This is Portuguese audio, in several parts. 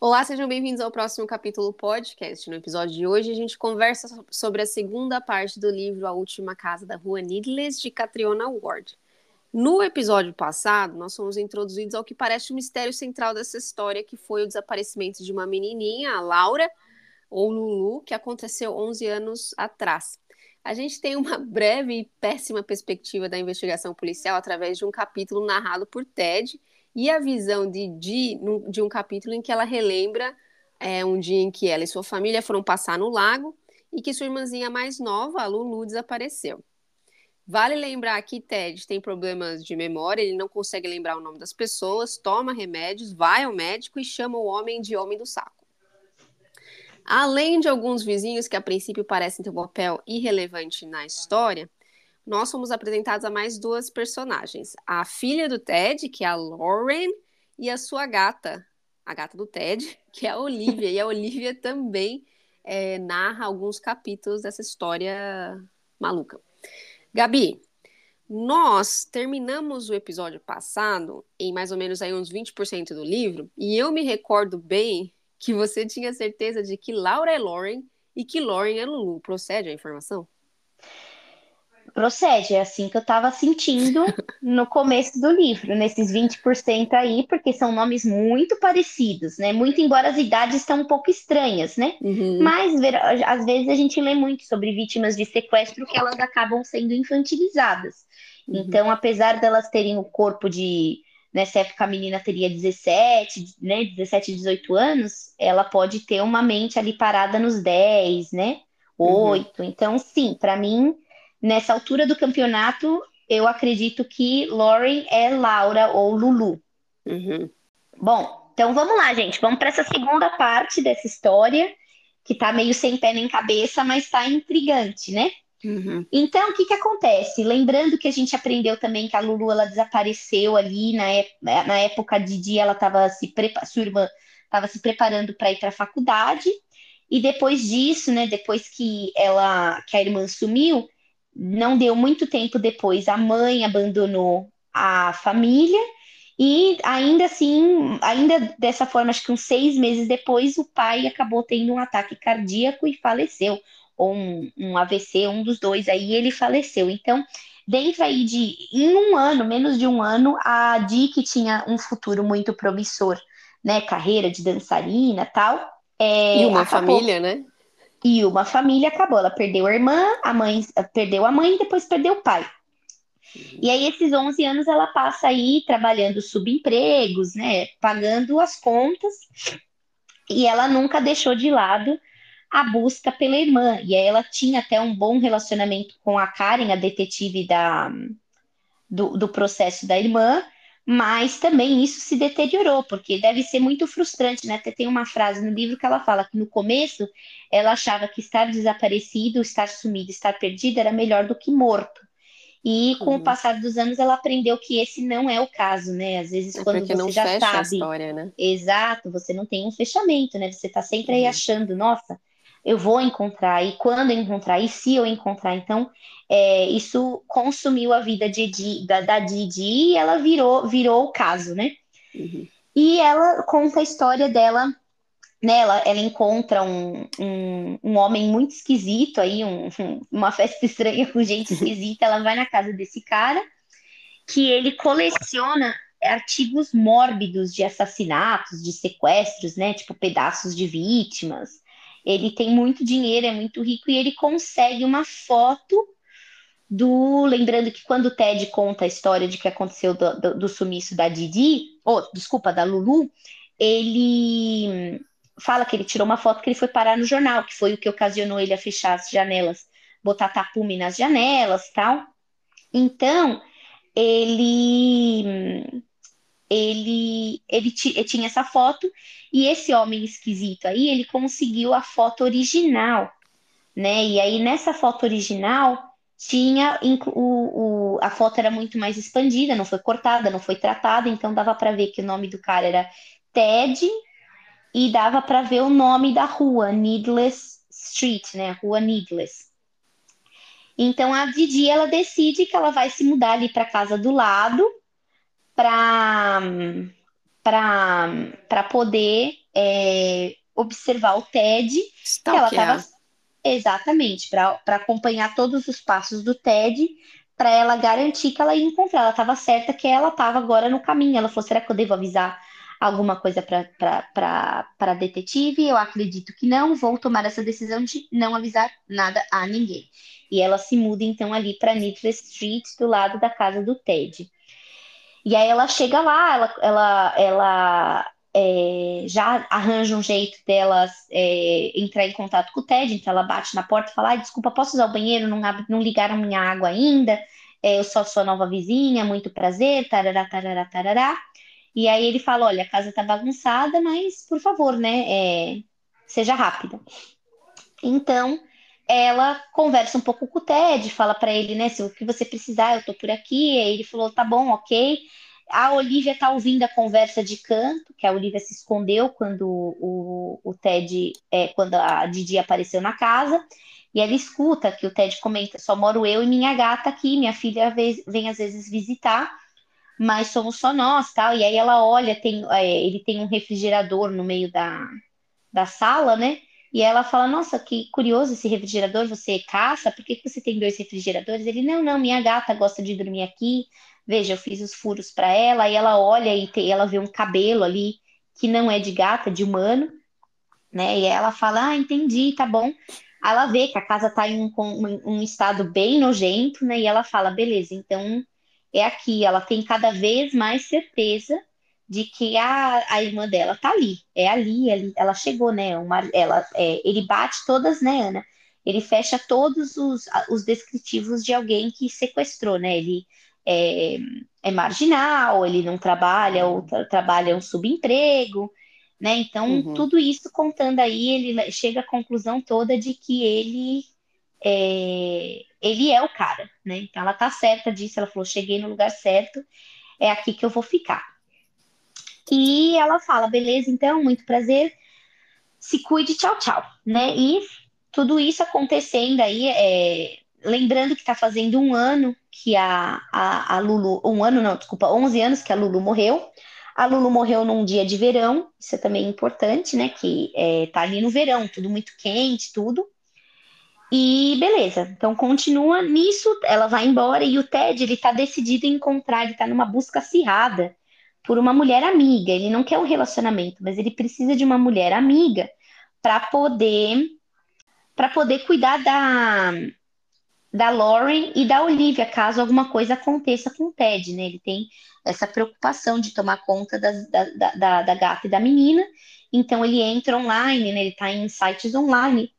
Olá, sejam bem-vindos ao próximo capítulo podcast. No episódio de hoje, a gente conversa sobre a segunda parte do livro A Última Casa da Rua Needless, de Catriona Ward. No episódio passado, nós fomos introduzidos ao que parece o mistério central dessa história, que foi o desaparecimento de uma menininha, a Laura, ou Lulu, que aconteceu 11 anos atrás. A gente tem uma breve e péssima perspectiva da investigação policial através de um capítulo narrado por Ted, e a visão de Dee de um capítulo em que ela relembra é, um dia em que ela e sua família foram passar no lago e que sua irmãzinha mais nova, a Lulu, desapareceu. Vale lembrar que Ted tem problemas de memória, ele não consegue lembrar o nome das pessoas, toma remédios, vai ao médico e chama o homem de homem do saco. Além de alguns vizinhos que a princípio parecem ter um papel irrelevante na história, nós fomos apresentados a mais duas personagens: a filha do Ted, que é a Lauren, e a sua gata, a gata do Ted, que é a Olivia. e a Olivia também é, narra alguns capítulos dessa história maluca. Gabi, nós terminamos o episódio passado em mais ou menos aí uns 20% do livro, e eu me recordo bem que você tinha certeza de que Laura é Lauren e que Lauren é Lulu. Procede a informação? Procede, é assim que eu estava sentindo no começo do livro, nesses 20% aí, porque são nomes muito parecidos, né? Muito embora as idades estão um pouco estranhas, né? Uhum. Mas às vezes a gente lê muito sobre vítimas de sequestro que elas acabam sendo infantilizadas. Uhum. Então, apesar delas terem o corpo de nessa época a menina teria 17, né, 17, 18 anos, ela pode ter uma mente ali parada nos 10, né? 8. Uhum. Então, sim, para mim Nessa altura do campeonato, eu acredito que Lauren é Laura ou Lulu. Uhum. Bom, então vamos lá, gente. Vamos para essa segunda parte dessa história, que tá meio sem pé nem cabeça, mas tá intrigante, né? Uhum. Então, o que que acontece? Lembrando que a gente aprendeu também que a Lulu ela desapareceu ali na, na época de dia, ela estava se preparando, sua irmã estava se preparando para ir para a faculdade, e depois disso, né, depois que ela que a irmã sumiu, não deu muito tempo depois, a mãe abandonou a família e ainda assim, ainda dessa forma, acho que uns seis meses depois, o pai acabou tendo um ataque cardíaco e faleceu, ou um, um AVC, um dos dois aí, ele faleceu. Então, dentro aí de, em um ano, menos de um ano, a Dick tinha um futuro muito promissor, né, carreira de dançarina tal. É, e uma acabou... família, né? E uma família acabou. Ela perdeu a irmã, a mãe perdeu a mãe e depois perdeu o pai. E aí, esses 11 anos, ela passa aí trabalhando subempregos, né? Pagando as contas. E ela nunca deixou de lado a busca pela irmã. E aí, ela tinha até um bom relacionamento com a Karen, a detetive da, do, do processo da irmã mas também isso se deteriorou, porque deve ser muito frustrante, né? Até tem uma frase no livro que ela fala que no começo ela achava que estar desaparecido, estar sumido, estar perdido era melhor do que morto. E com uhum. o passar dos anos ela aprendeu que esse não é o caso, né? Às vezes é quando você não já fecha sabe, a história, né? exato, você não tem um fechamento, né? Você tá sempre uhum. aí achando, nossa, eu vou encontrar, e quando eu encontrar, e se eu encontrar. Então, é, isso consumiu a vida de, da, da Didi e ela virou, virou o caso, né? Uhum. E ela conta a história dela né, ela, ela encontra um, um, um, homem muito esquisito aí, um, uma festa estranha com gente esquisita. Ela vai na casa desse cara, que ele coleciona artigos mórbidos de assassinatos, de sequestros, né? Tipo pedaços de vítimas. Ele tem muito dinheiro, é muito rico e ele consegue uma foto do. Lembrando que quando o Ted conta a história de que aconteceu do, do, do sumiço da Didi, ou oh, desculpa, da Lulu, ele fala que ele tirou uma foto que ele foi parar no jornal, que foi o que ocasionou ele a fechar as janelas, botar tapume nas janelas tal. Então, ele ele, ele, ele tinha essa foto e esse homem esquisito aí, ele conseguiu a foto original, né? E aí nessa foto original tinha o, o, a foto era muito mais expandida, não foi cortada, não foi tratada, então dava para ver que o nome do cara era Ted e dava para ver o nome da rua, Needless Street, né? Rua Needless. Então a Didi ela decide que ela vai se mudar ali para casa do lado para poder é, observar o TED. Que ela tava, exatamente, para acompanhar todos os passos do TED, para ela garantir que ela ia encontrar. Ela estava certa que ela estava agora no caminho. Ela falou: será que eu devo avisar alguma coisa para a detetive? Eu acredito que não. Vou tomar essa decisão de não avisar nada a ninguém. E ela se muda então ali para Needless Street, do lado da casa do Ted. E aí ela chega lá, ela, ela, ela é, já arranja um jeito dela é, entrar em contato com o Ted, então ela bate na porta e fala: ah, desculpa, posso usar o banheiro? Não, não ligaram minha água ainda, é, eu sou sua nova vizinha, muito prazer, tarará, tarará, tarará. E aí ele fala: olha, a casa tá bagunçada, mas por favor, né, é, seja rápida. Então ela conversa um pouco com o Ted, fala para ele, né, se o que você precisar, eu tô por aqui. Aí ele falou: tá bom, ok. A Olivia está ouvindo a conversa de canto, que a Olivia se escondeu quando o, o Ted, é, quando a Didi apareceu na casa, e ela escuta que o Ted comenta: só moro eu e minha gata aqui, minha filha vem às vezes visitar, mas somos só nós, tal. E aí ela olha, tem, é, ele tem um refrigerador no meio da, da sala, né? E ela fala: Nossa, que curioso esse refrigerador, você caça? Por que, que você tem dois refrigeradores? Ele: Não, não, minha gata gosta de dormir aqui, Veja, eu fiz os furos para ela, e ela olha e te, ela vê um cabelo ali que não é de gata, de humano, né? E ela fala: Ah, entendi, tá bom. Ela vê que a casa tá em um, um estado bem nojento, né? E ela fala: beleza, então é aqui. Ela tem cada vez mais certeza de que a, a irmã dela tá ali, é ali, ali ela chegou, né? Uma, ela, é, ele bate todas, né, Ana? Ele fecha todos os, os descritivos de alguém que sequestrou, né? Ele é, é marginal, ele não trabalha ou tra trabalha um subemprego, né? Então, uhum. tudo isso contando aí, ele chega à conclusão toda de que ele é, ele é o cara, né? Então, ela tá certa disso, ela falou, cheguei no lugar certo, é aqui que eu vou ficar. E ela fala, beleza, então, muito prazer, se cuide, tchau, tchau, né? E tudo isso acontecendo aí, é, lembrando que está fazendo um ano que a, a, a Lulu, um ano não, desculpa, 11 anos que a Lulu morreu. A Lulu morreu num dia de verão, isso é também importante, né? Que é, tá ali no verão, tudo muito quente, tudo. E beleza, então continua nisso, ela vai embora e o Ted, ele tá decidido em encontrar, ele tá numa busca acirrada por uma mulher amiga. Ele não quer um relacionamento, mas ele precisa de uma mulher amiga para poder para poder cuidar da da Lauren e da Olivia, caso alguma coisa aconteça com o Ted, né? Ele tem essa preocupação de tomar conta das, da, da, da, gata e da menina, então ele entra online, né? Ele está em sites online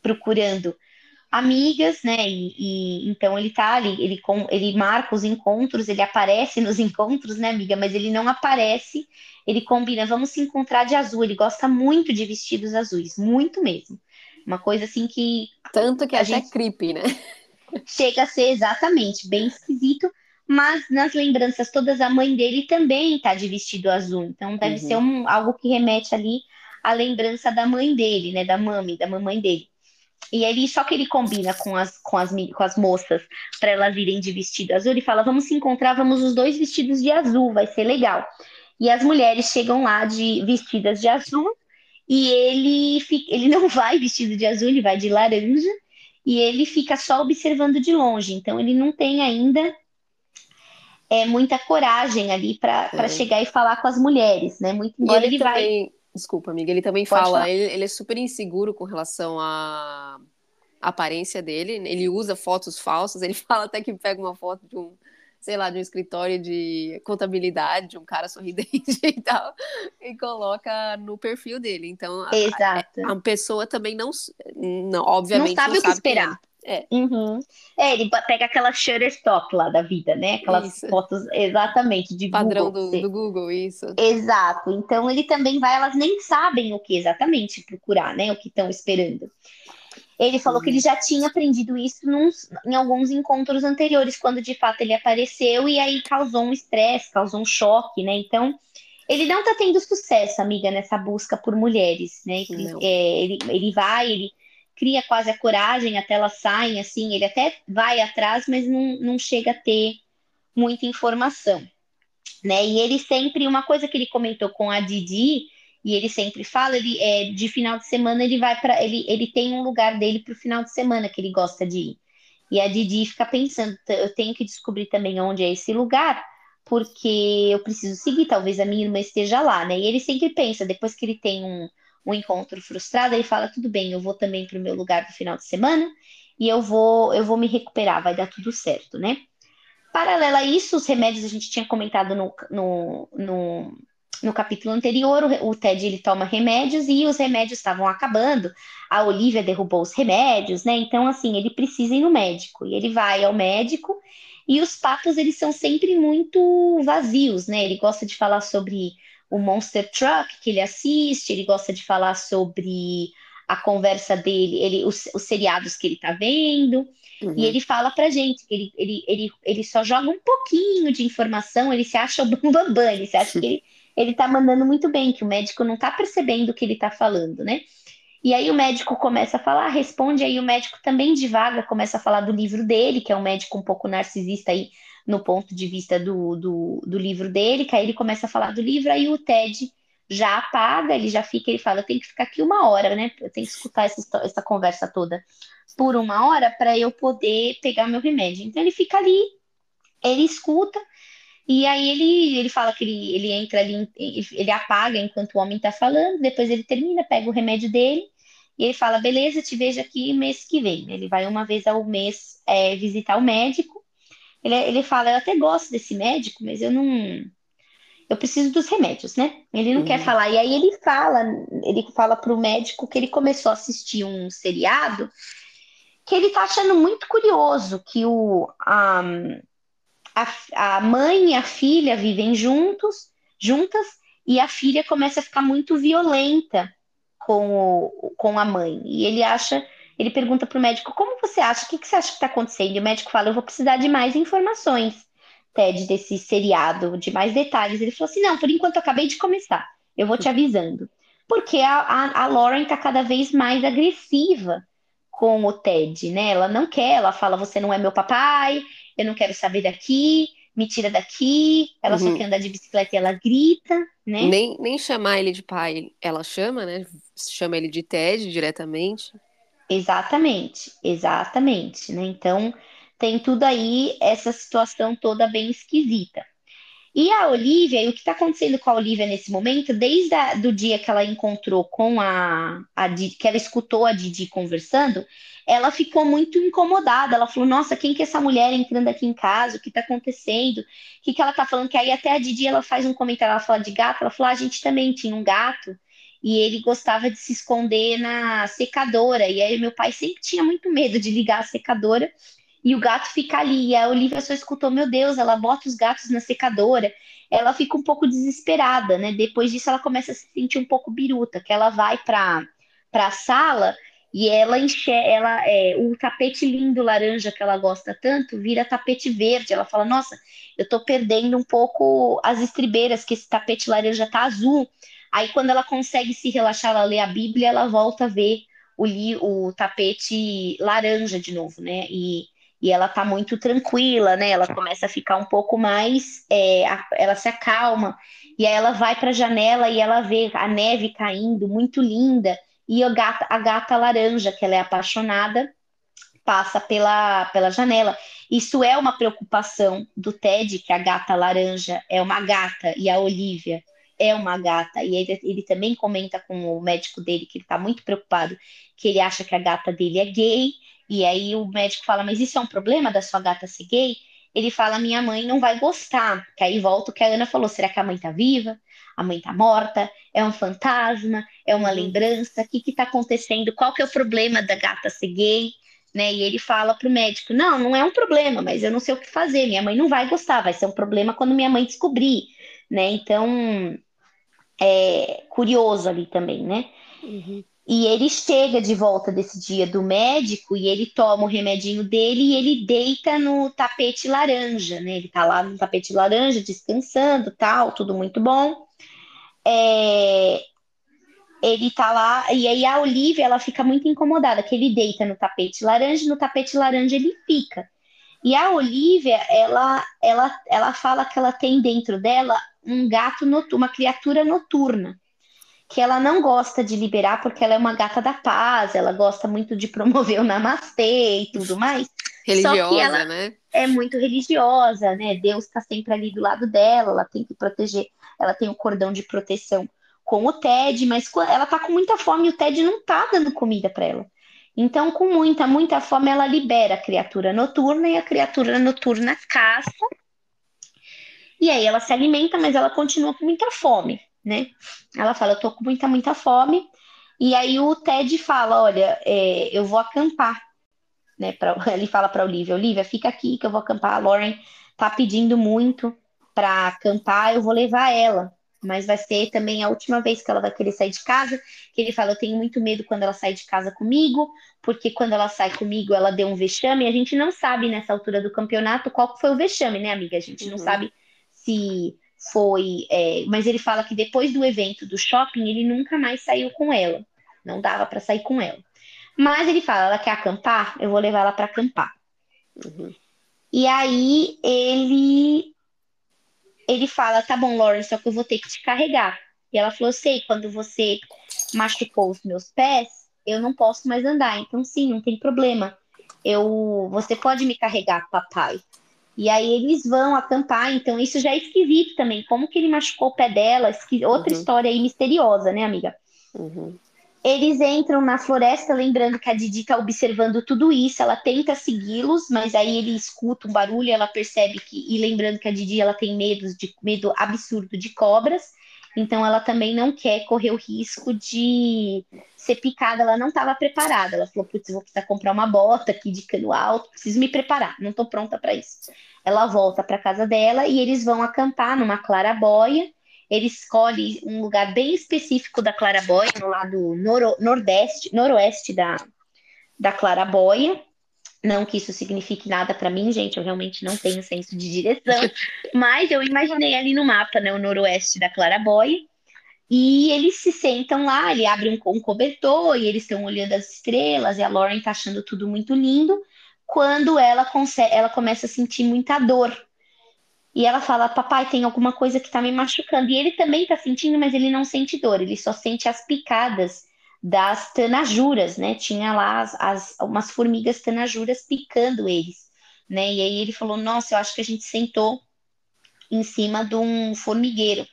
procurando amigas, né? E, e, então ele tá ali, ele, com, ele marca os encontros, ele aparece nos encontros, né, amiga? Mas ele não aparece, ele combina, vamos se encontrar de azul. Ele gosta muito de vestidos azuis, muito mesmo. Uma coisa assim que. Tanto que a gente é creepy, né? Chega a ser exatamente bem esquisito, mas nas lembranças todas a mãe dele também tá de vestido azul. Então deve uhum. ser um, algo que remete ali à lembrança da mãe dele, né? Da mãe, da mamãe dele. E ele, só que ele combina com as, com as, com as moças para elas irem de vestido azul. Ele fala: vamos se encontrar, vamos os dois vestidos de azul, vai ser legal. E as mulheres chegam lá de vestidas de azul e ele, fica, ele não vai vestido de azul, ele vai de laranja e ele fica só observando de longe. Então ele não tem ainda é, muita coragem ali para é. chegar e falar com as mulheres, né? Muito embora ele, ele também, vai. Desculpa, amiga, ele também Pode fala, ele, ele, é super inseguro com relação à aparência dele. Ele usa fotos falsas, ele fala até que pega uma foto de um sei lá, de um escritório de contabilidade, de um cara sorridente e tal, e coloca no perfil dele. Então, Exato. A, a pessoa também não, não obviamente, não sabe não o que esperar. É. Uhum. é, ele pega aquela Shutterstock lá da vida, né? Aquelas isso. fotos exatamente de Padrão Google, do, do, Google, isso. Exato. Então ele também vai, elas nem sabem o que exatamente procurar, né? O que estão esperando. Ele falou que ele já tinha aprendido isso nos, em alguns encontros anteriores, quando de fato ele apareceu, e aí causou um estresse, causou um choque, né? Então, ele não tá tendo sucesso, amiga, nessa busca por mulheres, né? Ele, é, ele, ele vai, ele cria quase a coragem até elas saem, assim, ele até vai atrás, mas não, não chega a ter muita informação. né? E ele sempre, uma coisa que ele comentou com a Didi, e ele sempre fala, ele é, de final de semana ele vai para ele, ele tem um lugar dele para o final de semana que ele gosta de ir. E a Didi fica pensando, eu tenho que descobrir também onde é esse lugar, porque eu preciso seguir, talvez a minha irmã esteja lá, né? E ele sempre pensa, depois que ele tem um, um encontro frustrado, ele fala, tudo bem, eu vou também para o meu lugar do final de semana e eu vou, eu vou me recuperar, vai dar tudo certo, né? Paralela a isso, os remédios a gente tinha comentado no, no, no, no capítulo anterior, o, o, Ted ele toma remédios e os remédios estavam acabando. A Olivia derrubou os remédios, né? Então, assim, ele precisa ir no médico. E ele vai ao médico e os papos, eles são sempre muito vazios, né? Ele gosta de falar sobre o Monster Truck que ele assiste, ele gosta de falar sobre a conversa dele, ele, os, os seriados que ele tá vendo, uhum. e ele fala pra gente que ele, ele, ele, ele só joga um pouquinho de informação, ele se acha o bambambam, ele se acha que ele, ele tá mandando muito bem, que o médico não tá percebendo o que ele tá falando, né? E aí o médico começa a falar, responde, aí o médico também divaga, começa a falar do livro dele, que é um médico um pouco narcisista aí no ponto de vista do, do, do livro dele, que aí ele começa a falar do livro, aí o Ted já apaga, ele já fica, ele fala, tenho que ficar aqui uma hora, né? Eu tenho que escutar essa, essa conversa toda por uma hora para eu poder pegar meu remédio. Então ele fica ali, ele escuta, e aí ele, ele fala que ele, ele entra ali, ele apaga enquanto o homem está falando, depois ele termina, pega o remédio dele, e ele fala, beleza, te vejo aqui mês que vem. Ele vai uma vez ao mês é, visitar o médico. Ele, ele fala, eu até gosto desse médico, mas eu não eu preciso dos remédios, né? Ele não uhum. quer falar. E aí ele fala, ele fala para o médico que ele começou a assistir um seriado que ele tá achando muito curioso que o, a, a, a mãe e a filha vivem juntos, juntas, e a filha começa a ficar muito violenta com, o, com a mãe. E ele acha, ele pergunta para o médico, como você acha? O que, que você acha que está acontecendo? E o médico fala, eu vou precisar de mais informações. TED desse seriado, de mais detalhes. Ele falou assim: não, por enquanto eu acabei de começar, eu vou te avisando. Porque a, a, a Lauren está cada vez mais agressiva com o Ted, né? Ela não quer, ela fala: você não é meu papai, eu não quero saber daqui, me tira daqui. Ela uhum. só quer andar de bicicleta e ela grita, né? Nem, nem chamar ele de pai, ela chama, né? Chama ele de Ted diretamente. Exatamente, exatamente, né? Então, tem tudo aí, essa situação toda bem esquisita. E a Olivia, e o que está acontecendo com a Olivia nesse momento, desde o dia que ela encontrou com a, a Didi, que ela escutou a Didi conversando, ela ficou muito incomodada. Ela falou: Nossa, quem que é essa mulher entrando aqui em casa? O que está acontecendo? O que, que ela está falando? Que aí até a Didi ela faz um comentário, ela fala de gato, ela falou: ah, A gente também tinha um gato e ele gostava de se esconder na secadora. E aí meu pai sempre tinha muito medo de ligar a secadora e o gato fica ali. E a Olivia só escutou, meu Deus, ela bota os gatos na secadora. Ela fica um pouco desesperada, né? Depois disso, ela começa a se sentir um pouco biruta, que ela vai para a sala e ela enxerga, ela, é, o tapete lindo laranja que ela gosta tanto vira tapete verde. Ela fala: Nossa, eu tô perdendo um pouco as estribeiras, que esse tapete laranja tá azul. Aí, quando ela consegue se relaxar, ela lê a Bíblia, ela volta a ver o, o tapete laranja de novo, né? E e ela tá muito tranquila, né? Ela começa a ficar um pouco mais, é, ela se acalma e aí ela vai para a janela e ela vê a neve caindo, muito linda, e a gata, a gata laranja, que ela é apaixonada, passa pela, pela janela. Isso é uma preocupação do Ted, que a gata laranja é uma gata e a Olivia é uma gata. E ele, ele também comenta com o médico dele que ele está muito preocupado, que ele acha que a gata dele é gay e aí o médico fala, mas isso é um problema da sua gata ser gay? Ele fala, minha mãe não vai gostar. Que aí volta o que a Ana falou, será que a mãe tá viva? A mãe tá morta? É um fantasma? É uma uhum. lembrança? O que que tá acontecendo? Qual que é o problema da gata ser gay? Né? E ele fala pro médico, não, não é um problema, mas eu não sei o que fazer. Minha mãe não vai gostar, vai ser um problema quando minha mãe descobrir, né? Então, é curioso ali também, né? Uhum. E ele chega de volta desse dia do médico e ele toma o remedinho dele e ele deita no tapete laranja, né? Ele tá lá no tapete laranja, descansando, tal, tudo muito bom. É... Ele tá lá, e aí a Olivia, ela fica muito incomodada, que ele deita no tapete laranja, no tapete laranja ele fica. E a Olivia, ela, ela, ela fala que ela tem dentro dela um gato noturno, uma criatura noturna, que ela não gosta de liberar porque ela é uma gata da paz, ela gosta muito de promover o namastê e tudo mais. Religiosa, né? É muito religiosa, né? Deus está sempre ali do lado dela, ela tem que proteger, ela tem o um cordão de proteção com o Ted, mas ela tá com muita fome e o Ted não tá dando comida para ela. Então, com muita, muita fome, ela libera a criatura noturna e a criatura noturna caça. E aí ela se alimenta, mas ela continua com muita fome, né? Ela fala, eu tô com muita, muita fome. E aí o Ted fala, olha, é, eu vou acampar, né? Pra, ele fala para Olivia, Olivia, fica aqui que eu vou acampar. A Lauren tá pedindo muito para acampar, eu vou levar ela mas vai ser também a última vez que ela vai querer sair de casa, que ele fala, eu tenho muito medo quando ela sai de casa comigo, porque quando ela sai comigo, ela deu um vexame, e a gente não sabe nessa altura do campeonato qual foi o vexame, né, amiga? A gente uhum. não sabe se foi, é... mas ele fala que depois do evento do shopping, ele nunca mais saiu com ela, não dava para sair com ela. Mas ele fala, ela quer acampar, eu vou levar ela para acampar. Uhum. E aí ele ele fala: tá bom, Lauren, só que eu vou ter que te carregar. E ela falou: sei, quando você machucou os meus pés, eu não posso mais andar. Então, sim, não tem problema. Eu, você pode me carregar, papai. E aí eles vão acampar, então isso já é esquisito também. Como que ele machucou o pé dela? Outra uhum. história aí misteriosa, né, amiga? Uhum. Eles entram na floresta, lembrando que a Didi está observando tudo isso. Ela tenta segui-los, mas aí ele escuta um barulho, ela percebe que e lembrando que a Didi ela tem medo de medo absurdo de cobras. Então ela também não quer correr o risco de ser picada. Ela não estava preparada. Ela falou: "Putz, vou precisar comprar uma bota aqui de cano alto, preciso me preparar, não estou pronta para isso". Ela volta para casa dela e eles vão acampar numa claraboia ele escolhe um lugar bem específico da Claraboia, no lado noro, nordeste, noroeste da, da Claraboia. Não que isso signifique nada para mim, gente, eu realmente não tenho senso de direção, mas eu imaginei ali no mapa, né, o noroeste da Claraboia. E eles se sentam lá, ele abre um, um cobertor e eles estão olhando as estrelas e a Lauren tá achando tudo muito lindo. Quando ela, consegue, ela começa a sentir muita dor e ela fala: Papai, tem alguma coisa que tá me machucando. E ele também tá sentindo, mas ele não sente dor, ele só sente as picadas das tanajuras, né? Tinha lá as, as, umas formigas tanajuras picando eles, né? E aí ele falou: Nossa, eu acho que a gente sentou em cima de um formigueiro.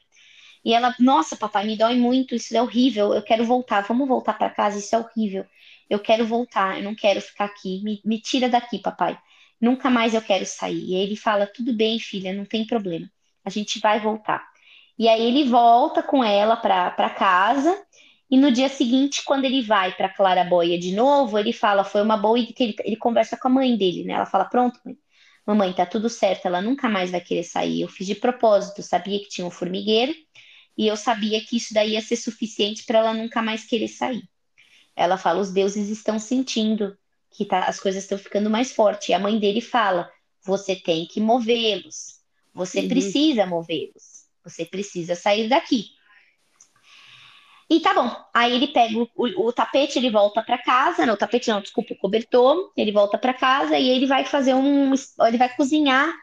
E ela, nossa, papai, me dói muito, isso é horrível, eu quero voltar, vamos voltar para casa, isso é horrível. Eu quero voltar, eu não quero ficar aqui, me, me tira daqui, papai nunca mais eu quero sair. E ele fala: tudo bem, filha, não tem problema, a gente vai voltar. E aí ele volta com ela para casa. E no dia seguinte, quando ele vai para Claraboia de novo, ele fala: foi uma boa ideia. Ele, ele conversa com a mãe dele, né? Ela fala: pronto, mãe. Mamãe, tá tudo certo, ela nunca mais vai querer sair. Eu fiz de propósito, sabia que tinha um formigueiro e eu sabia que isso daí ia ser suficiente para ela nunca mais querer sair. Ela fala: os deuses estão sentindo que tá, as coisas estão ficando mais fortes. E a mãe dele fala: você tem que movê-los, você uhum. precisa movê-los, você precisa sair daqui. E tá bom. Aí ele pega o, o, o tapete, ele volta para casa, não, o tapete não, desculpa, o cobertor, ele volta para casa e ele vai fazer um, ele vai cozinhar.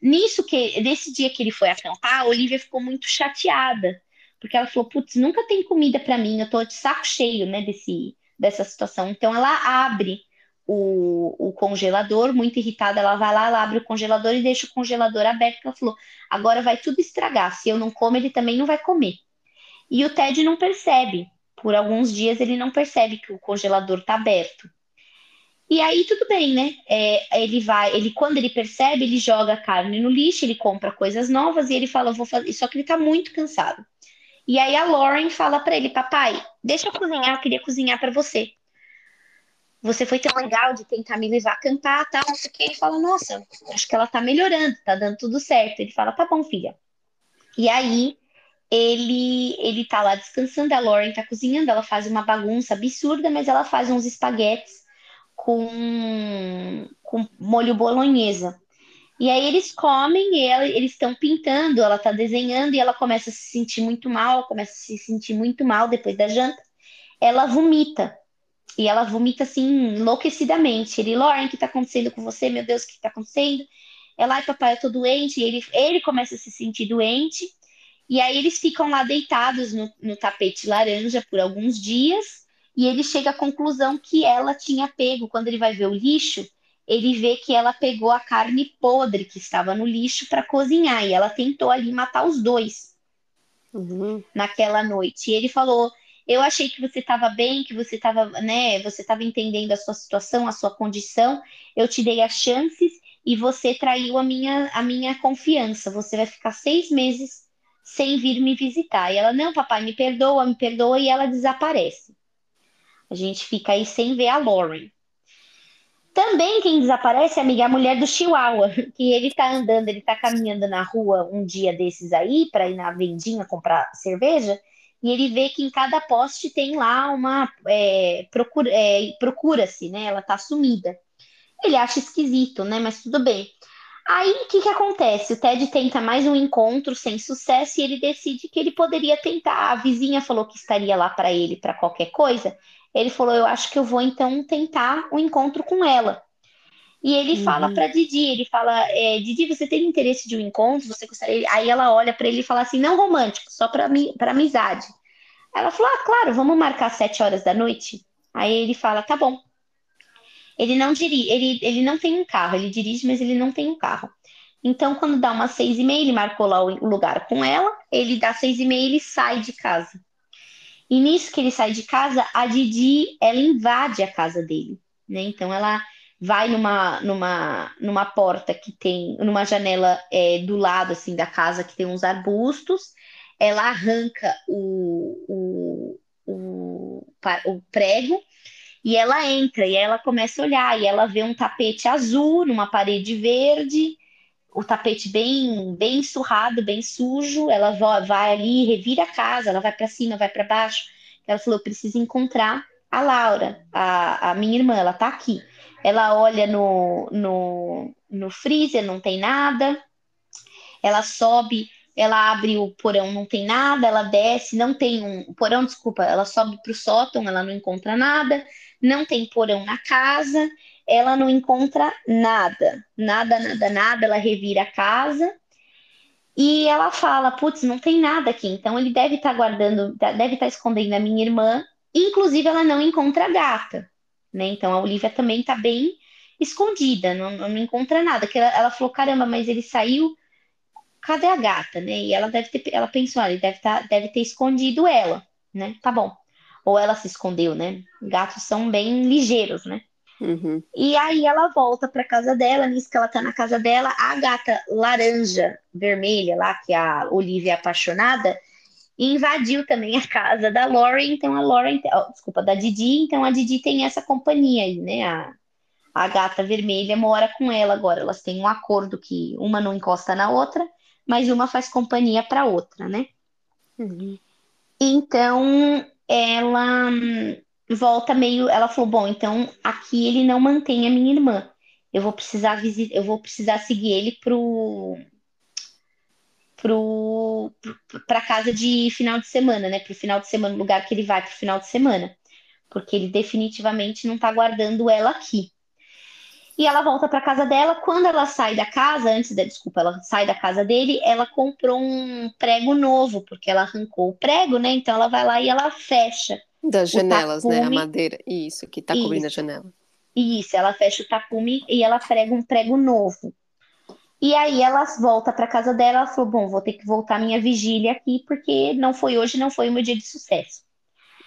Nisso que, nesse dia que ele foi acampar, a Olivia ficou muito chateada, porque ela falou: "Putz, nunca tem comida para mim, eu tô de saco cheio, né, desse dessa situação". Então ela abre o, o congelador, muito irritada, ela vai lá, ela abre o congelador e deixa o congelador aberto, ela falou, agora vai tudo estragar, se eu não como, ele também não vai comer. E o Ted não percebe, por alguns dias ele não percebe que o congelador está aberto. E aí tudo bem, né? É, ele vai, ele quando ele percebe, ele joga a carne no lixo, ele compra coisas novas e ele fala, vou fazer, só que ele tá muito cansado. E aí a Lauren fala para ele, papai, deixa eu cozinhar, eu queria cozinhar para você você foi tão legal de tentar me levar a cantar, tal, não sei o que. Ele fala, nossa, acho que ela tá melhorando, tá dando tudo certo. Ele fala, tá bom, filha. E aí, ele, ele tá lá descansando, a Lauren tá cozinhando, ela faz uma bagunça absurda, mas ela faz uns espaguetes com, com molho bolonhesa. E aí eles comem e ela, eles estão pintando, ela tá desenhando e ela começa a se sentir muito mal, começa a se sentir muito mal depois da janta. Ela vomita e ela vomita assim, enlouquecidamente. Ele, Lauren, o que tá acontecendo com você? Meu Deus, o que tá acontecendo? Ela, ai, papai, eu tô doente. E ele, ele começa a se sentir doente. E aí eles ficam lá deitados no, no tapete laranja por alguns dias. E ele chega à conclusão que ela tinha pego. Quando ele vai ver o lixo, ele vê que ela pegou a carne podre que estava no lixo para cozinhar. E ela tentou ali matar os dois uhum. naquela noite. E ele falou: Eu achei que você estava bem, que você estava, né? Você estava entendendo a sua situação, a sua condição. Eu te dei as chances e você traiu a minha, a minha confiança. Você vai ficar seis meses sem vir me visitar. E ela, não, papai, me perdoa, me perdoa, e ela desaparece. A gente fica aí sem ver a Lauren. Também quem desaparece, amiga, é a mulher do Chihuahua, que ele tá andando, ele tá caminhando na rua um dia desses aí, para ir na vendinha comprar cerveja, e ele vê que em cada poste tem lá uma. É, procura, é, procura-se, né? Ela tá sumida. Ele acha esquisito, né? Mas tudo bem. Aí o que, que acontece? O Ted tenta mais um encontro sem sucesso e ele decide que ele poderia tentar. A vizinha falou que estaria lá para ele para qualquer coisa. Ele falou: Eu acho que eu vou então tentar um encontro com ela. E ele uhum. fala para Didi: Ele fala, é, Didi, você tem interesse de um encontro? Você gostaria? Aí ela olha para ele e fala assim: Não romântico, só para amizade. Ela falou: Ah, claro, vamos marcar sete horas da noite. Aí ele fala: Tá bom. Ele não dirige, ele, ele não tem um carro, ele dirige, mas ele não tem um carro. Então, quando dá umas seis e meia, ele marcou lá o lugar com ela, ele dá seis e meia, ele sai de casa. E nisso que ele sai de casa, a Didi, ela invade a casa dele, né? Então, ela vai numa, numa, numa porta que tem, numa janela é, do lado, assim, da casa, que tem uns arbustos, ela arranca o, o, o, o prego e ela entra e ela começa a olhar e ela vê um tapete azul numa parede verde, o tapete bem bem surrado, bem sujo. Ela vai ali, revira a casa, ela vai para cima, vai para baixo. Ela falou: preciso encontrar a Laura, a, a minha irmã, ela tá aqui. Ela olha no, no, no freezer, não tem nada. Ela sobe, ela abre o porão, não tem nada. Ela desce, não tem um porão, desculpa. Ela sobe para o sótão, ela não encontra nada não tem porão na casa, ela não encontra nada, nada, nada, nada, ela revira a casa e ela fala, putz, não tem nada aqui, então ele deve estar tá guardando, deve estar tá escondendo a minha irmã, inclusive ela não encontra a gata, né? Então a Olivia também está bem escondida, não, não encontra nada. Que ela, ela, falou, caramba, mas ele saiu, cadê a gata, né? E ela deve ter, ela pensou, ele deve, tá, deve ter escondido ela, né? Tá bom ou ela se escondeu, né? Gatos são bem ligeiros, né? Uhum. E aí ela volta para casa dela, nisso que ela tá na casa dela, a gata laranja, vermelha lá, que a Olivia é apaixonada, invadiu também a casa da Lauren, então a Lauren, oh, desculpa, da Didi, então a Didi tem essa companhia aí, né? A, a gata vermelha mora com ela agora, elas têm um acordo que uma não encosta na outra, mas uma faz companhia para outra, né? Uhum. Então, ela hum, volta meio. Ela falou: bom, então aqui ele não mantém a minha irmã. Eu vou precisar visitar, eu vou precisar seguir ele pro para casa de final de semana, né? Pro final de semana, lugar que ele vai pro final de semana, porque ele definitivamente não tá guardando ela aqui. E ela volta para casa dela. Quando ela sai da casa, antes da desculpa, ela sai da casa dele, ela comprou um prego novo, porque ela arrancou o prego, né? Então ela vai lá e ela fecha. Das janelas, tapume. né? A madeira. Isso, que tá cobrindo a janela. Isso, ela fecha o tapume e ela prega um prego novo. E aí ela volta para casa dela, ela falou: "Bom, vou ter que voltar minha vigília aqui porque não foi hoje, não foi o meu dia de sucesso".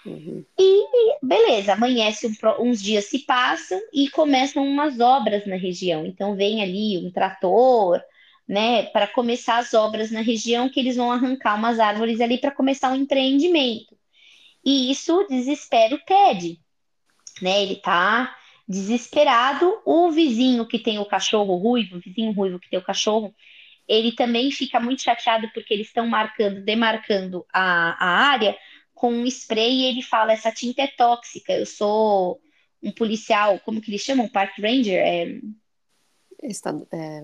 Uhum. E beleza, amanhece, uns dias se passam e começam umas obras na região. Então vem ali um trator, né, para começar as obras na região, que eles vão arrancar umas árvores ali para começar um empreendimento. E isso desespera o Ted, né? Ele tá desesperado. O vizinho que tem o cachorro ruivo, o vizinho ruivo que tem o cachorro, ele também fica muito chateado porque eles estão marcando, demarcando a, a área com um spray e ele fala: essa tinta é tóxica, eu sou um policial, como que eles chamam? Park Ranger? É... É...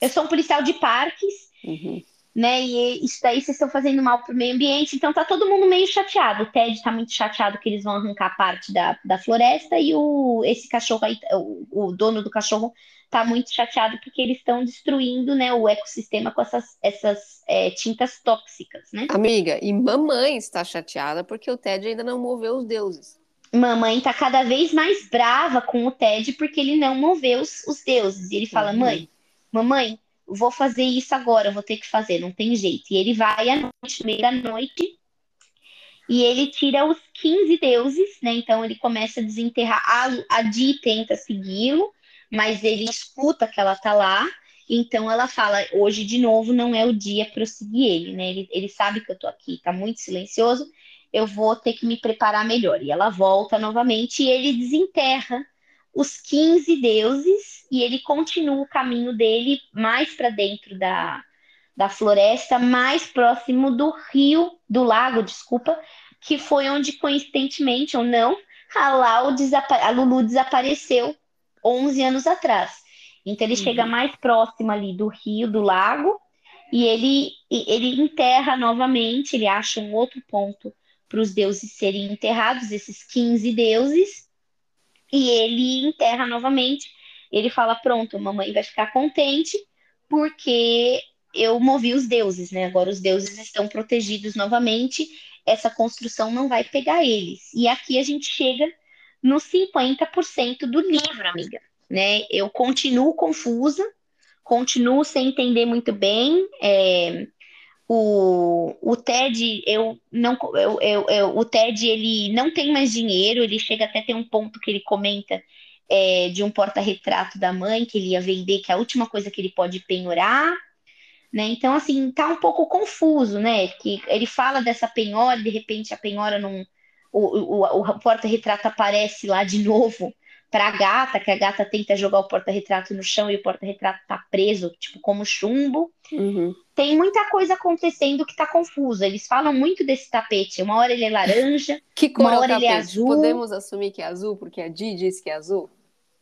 Eu sou um policial de parques. Uhum. Né? E isso daí vocês estão fazendo mal para o meio ambiente, então tá todo mundo meio chateado. O Ted está muito chateado que eles vão arrancar parte da, da floresta e o esse cachorro aí, o, o dono do cachorro tá muito chateado porque eles estão destruindo, né, o ecossistema com essas, essas é, tintas tóxicas, né? Amiga, e mamãe está chateada porque o Ted ainda não moveu os deuses. Mamãe tá cada vez mais brava com o Ted porque ele não moveu os, os deuses. E ele fala, uhum. mãe, mamãe, vou fazer isso agora, vou ter que fazer, não tem jeito. E ele vai à noite, meia noite, e ele tira os 15 deuses, né? Então ele começa a desenterrar. A, a Di tenta segui-lo, mas ele escuta que ela tá lá. Então ela fala: hoje de novo não é o dia para eu seguir ele, né? Ele, ele sabe que eu tô aqui, tá muito silencioso, eu vou ter que me preparar melhor. E ela volta novamente e ele desenterra os 15 deuses e ele continua o caminho dele mais para dentro da, da floresta, mais próximo do rio, do lago, desculpa, que foi onde, coincidentemente ou não, a, Lau a Lulu desapareceu 11 anos atrás. Então ele uhum. chega mais próximo ali do rio, do lago, e ele, ele enterra novamente, ele acha um outro ponto para os deuses serem enterrados, esses 15 deuses, e ele enterra novamente. Ele fala: Pronto, mamãe vai ficar contente porque eu movi os deuses, né? Agora os deuses estão protegidos novamente, essa construção não vai pegar eles. E aqui a gente chega nos 50% do livro, amiga. Né? Eu continuo confusa, continuo sem entender muito bem. É, o, o Ted, eu não, eu, eu, eu, o Ted ele não tem mais dinheiro, ele chega até ter um ponto que ele comenta é, de um porta-retrato da mãe que ele ia vender, que é a última coisa que ele pode penhorar, né? Então, assim, tá um pouco confuso, né? Que ele fala dessa penhora, de repente a penhora não. O, o, o porta-retrato aparece lá de novo para a gata, que a gata tenta jogar o porta-retrato no chão e o porta-retrato tá preso, tipo, como chumbo. Uhum. Tem muita coisa acontecendo que tá confusa. Eles falam muito desse tapete. Uma hora ele é laranja, que cor uma é hora ele é azul. Podemos assumir que é azul, porque a Di disse que é azul?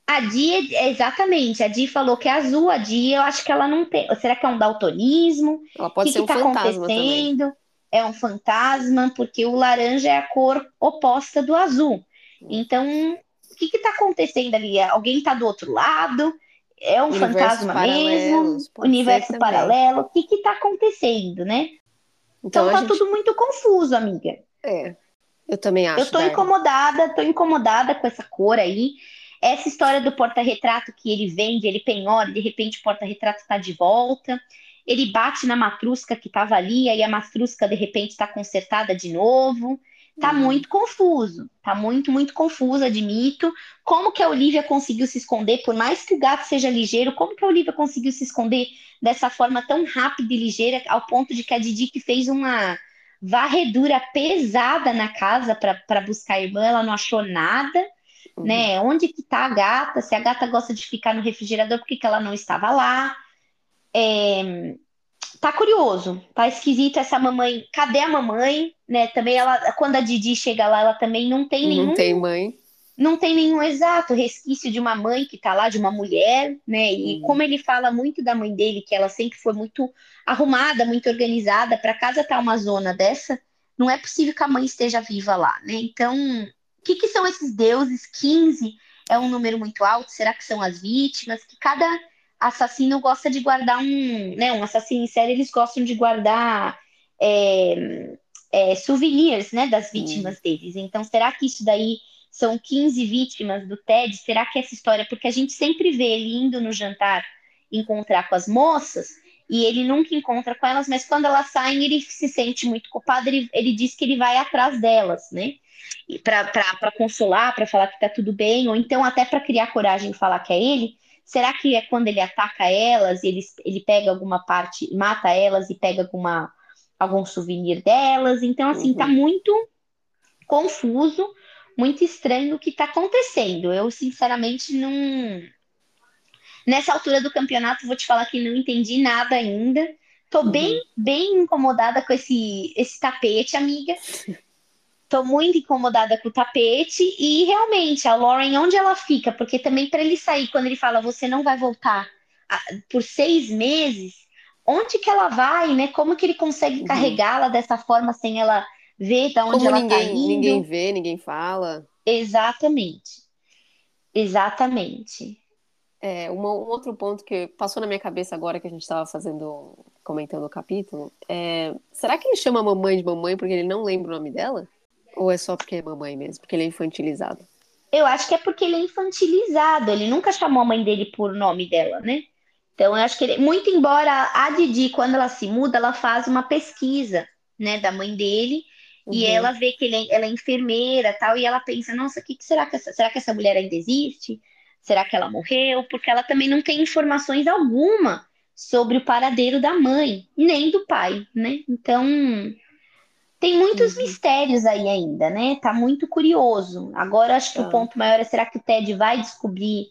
A Di, é, exatamente, a Di falou que é azul. A Di, eu acho que ela não tem. Será que é um daltonismo? Ela pode que ser que um tá fantasma acontecendo? também. É um fantasma, porque o laranja é a cor oposta do azul. Hum. Então, que que tá acontecendo ali? Alguém tá do outro lado? É um Universo fantasma mesmo? Universo paralelo? O que que tá acontecendo, né? Então, então tá gente... tudo muito confuso, amiga. É, eu também acho. Eu tô incomodada, tô incomodada com essa cor aí. Essa história do porta-retrato que ele vende, ele penhora, de repente o porta-retrato tá de volta. Ele bate na matrusca que tava ali, aí a matrusca de repente tá consertada de novo. Tá uhum. muito confuso, tá muito, muito confuso, admito. Como que a Olivia conseguiu se esconder, por mais que o gato seja ligeiro, como que a Olivia conseguiu se esconder dessa forma tão rápida e ligeira, ao ponto de que a Didi que fez uma varredura pesada na casa para buscar a irmã, ela não achou nada, uhum. né? Onde que tá a gata? Se a gata gosta de ficar no refrigerador, por que, que ela não estava lá? É, tá curioso, tá esquisito essa mamãe. Cadê a mamãe? Né? Também ela, quando a Didi chega lá, ela também não tem nenhum. Não tem mãe. Não tem nenhum exato resquício de uma mãe que tá lá, de uma mulher, né? E hum. como ele fala muito da mãe dele, que ela sempre foi muito arrumada, muito organizada, para casa tá uma zona dessa, não é possível que a mãe esteja viva lá, né? Então, o que, que são esses deuses? 15 é um número muito alto? Será que são as vítimas? Que cada assassino gosta de guardar um, né, um assassino em série, eles gostam de guardar é, é, souvenirs, né, das vítimas hum. deles. Então, será que isso daí são 15 vítimas do Ted? Será que essa história, porque a gente sempre vê ele indo no jantar encontrar com as moças, e ele nunca encontra com elas, mas quando elas saem, ele se sente muito culpado, ele, ele diz que ele vai atrás delas, né? Para consolar, para falar que tá tudo bem, ou então até para criar coragem e falar que é ele, Será que é quando ele ataca elas, ele, ele pega alguma parte, mata elas e pega alguma, algum souvenir delas? Então, assim, tá uhum. tá muito confuso, muito estranho o que tá acontecendo. Eu, sinceramente, não. Nessa altura do campeonato, vou te falar que não entendi nada ainda. Tô uhum. bem, bem incomodada com esse, esse tapete, amiga. Tô muito incomodada com o tapete e realmente a Lauren, onde ela fica? Porque também para ele sair, quando ele fala você não vai voltar por seis meses, onde que ela vai, né? Como que ele consegue uhum. carregá-la dessa forma sem ela ver de onde Como ela ninguém, tá indo? Ninguém vê, ninguém fala. Exatamente. Exatamente. É, uma, um outro ponto que passou na minha cabeça agora que a gente estava fazendo, comentando o capítulo, é, será que ele chama a mamãe de mamãe porque ele não lembra o nome dela? Ou é só porque é mamãe mesmo, porque ele é infantilizado? Eu acho que é porque ele é infantilizado, ele nunca chamou a mãe dele por nome dela, né? Então, eu acho que ele, muito embora a Didi, quando ela se muda, ela faz uma pesquisa, né, da mãe dele, uhum. e ela vê que ele é, ela é enfermeira, tal, e ela pensa, nossa, que, que será que essa, será que essa mulher ainda existe? Será que ela morreu? Porque ela também não tem informações alguma sobre o paradeiro da mãe, nem do pai, né? Então, tem muitos uhum. mistérios aí ainda, né? Tá muito curioso. Agora acho que o tá. ponto maior é será que o Ted vai descobrir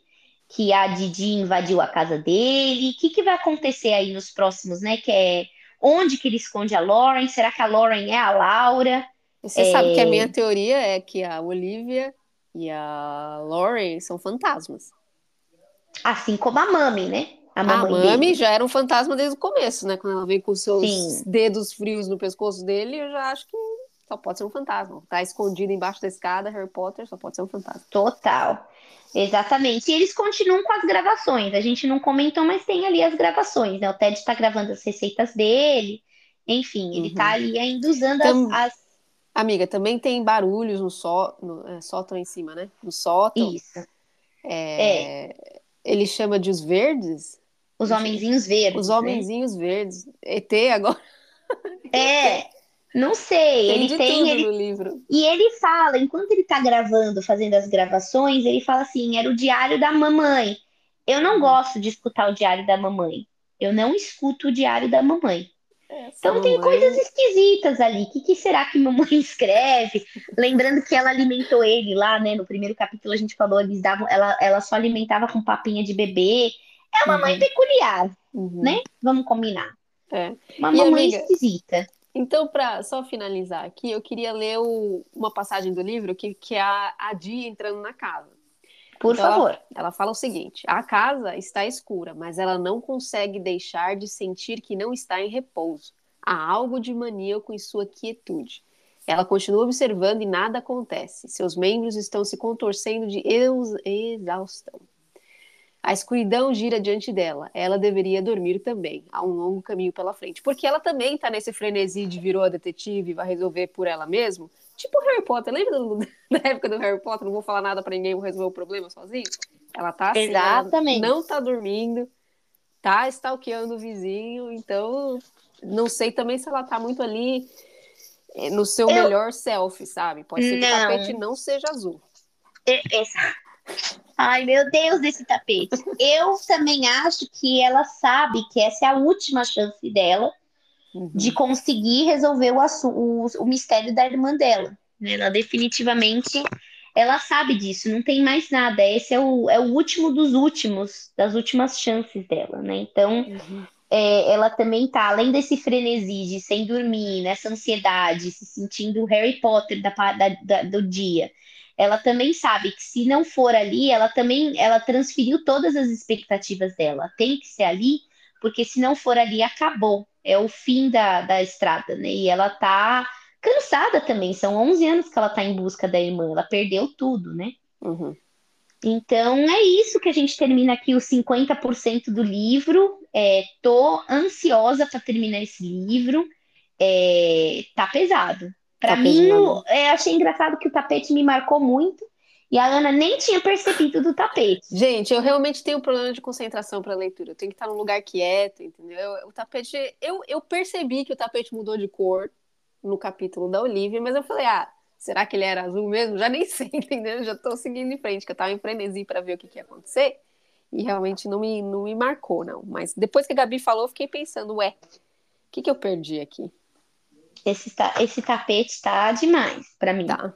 que a Didi invadiu a casa dele? O que, que vai acontecer aí nos próximos, né? Que é onde que ele esconde a Lauren? Será que a Lauren é a Laura? Você é... sabe que a minha teoria é que a Olivia e a Lauren são fantasmas. Assim como a Mami, né? A, a Mami já era um fantasma desde o começo, né? Quando ela veio com os seus Sim. dedos frios no pescoço dele, eu já acho que só pode ser um fantasma. Tá escondido embaixo da escada, Harry Potter só pode ser um fantasma. Total. Exatamente. E eles continuam com as gravações. A gente não comentou, mas tem ali as gravações, né? O Ted está gravando as receitas dele. Enfim, ele está uhum. ali ainda usando Tam... as, as, Amiga, também tem barulhos no, só, no é, sótão em cima, né? No sótão. Isso. É... é. Ele chama de os verdes? Os homenzinhos verdes. Os né? homenzinhos né? verdes. ET agora. É. Não sei, tem ele tem. Ele... no livro. E ele fala, enquanto ele tá gravando, fazendo as gravações, ele fala assim: era o diário da mamãe. Eu não gosto de escutar o diário da mamãe. Eu não escuto o diário da mamãe. Essa então mamãe... tem coisas esquisitas ali. O que, que, será que mamãe escreve? Lembrando que ela alimentou ele lá, né? No primeiro capítulo a gente falou, eles davam, ela, ela só alimentava com papinha de bebê. É uma uhum. mãe peculiar, uhum. né? Vamos combinar. É. Uma e mamãe amiga, esquisita. Então, para só finalizar aqui, eu queria ler o, uma passagem do livro que, que é a, a Di entrando na casa. Por então, favor. Ela, ela fala o seguinte: a casa está escura, mas ela não consegue deixar de sentir que não está em repouso. Há algo de maníaco em sua quietude. Ela continua observando e nada acontece. Seus membros estão se contorcendo de exaustão. A escuridão gira diante dela. Ela deveria dormir também. Há um longo caminho pela frente. Porque ela também está nesse frenesi de virou a detetive e vai resolver por ela mesma. Tipo Harry Potter. Lembra do, da época do Harry Potter? Não vou falar nada para ninguém, vou resolver o problema sozinho? Ela tá assim, Exatamente. não tá dormindo, tá stalkeando o vizinho. Então, não sei também se ela tá muito ali eh, no seu Eu... melhor self, sabe? Pode ser que não. o tapete não seja azul. Exato. Ai, meu Deus, desse tapete. Eu também acho que ela sabe que essa é a última chance dela uhum. de conseguir resolver o, o, o, mistério da irmã dela. Ela definitivamente ela sabe disso, não tem mais nada. Esse é o, é o último dos últimos, das últimas chances dela, né? Então, uhum. é, ela também tá, além desse frenesi de sem dormir, nessa ansiedade, se sentindo Harry Potter da, da, da do dia ela também sabe que se não for ali, ela também ela transferiu todas as expectativas dela. Tem que ser ali, porque se não for ali, acabou. É o fim da, da estrada, né? E ela tá cansada também. São 11 anos que ela tá em busca da irmã. Ela perdeu tudo, né? Uhum. Então é isso que a gente termina aqui os 50% do livro. É, tô ansiosa para terminar esse livro. É, tá pesado. Para mim, eu é, achei engraçado que o tapete me marcou muito. E a Ana nem tinha percebido do tapete. Gente, eu realmente tenho problema de concentração para leitura. Eu tenho que estar num lugar quieto, entendeu? O tapete, eu, eu percebi que o tapete mudou de cor no capítulo da Olivia, mas eu falei, ah, será que ele era azul mesmo? Já nem sei, entendeu? Já estou seguindo em frente, que eu estava em frenesi para ver o que, que ia acontecer. E realmente não me, não me marcou, não. Mas depois que a Gabi falou, eu fiquei pensando, ué, o que, que eu perdi aqui? Esse, esse tapete está demais para mim. Tá.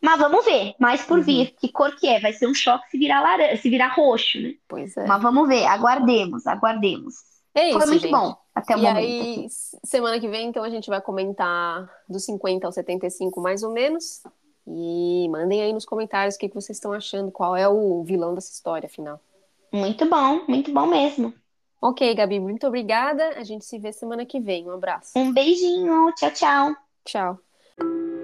Mas vamos ver, mais por uhum. vir. Que cor que é? Vai ser um choque se virar laranja, se virar roxo, né? Pois é. Mas vamos ver, aguardemos, aguardemos. É isso, Foi muito gente. bom até o e momento. E aí, semana que vem, então, a gente vai comentar dos 50 aos 75, mais ou menos. E mandem aí nos comentários o que, que vocês estão achando, qual é o vilão dessa história, afinal. Muito bom, muito bom mesmo. Ok, Gabi, muito obrigada. A gente se vê semana que vem. Um abraço. Um beijinho. Tchau, tchau. Tchau.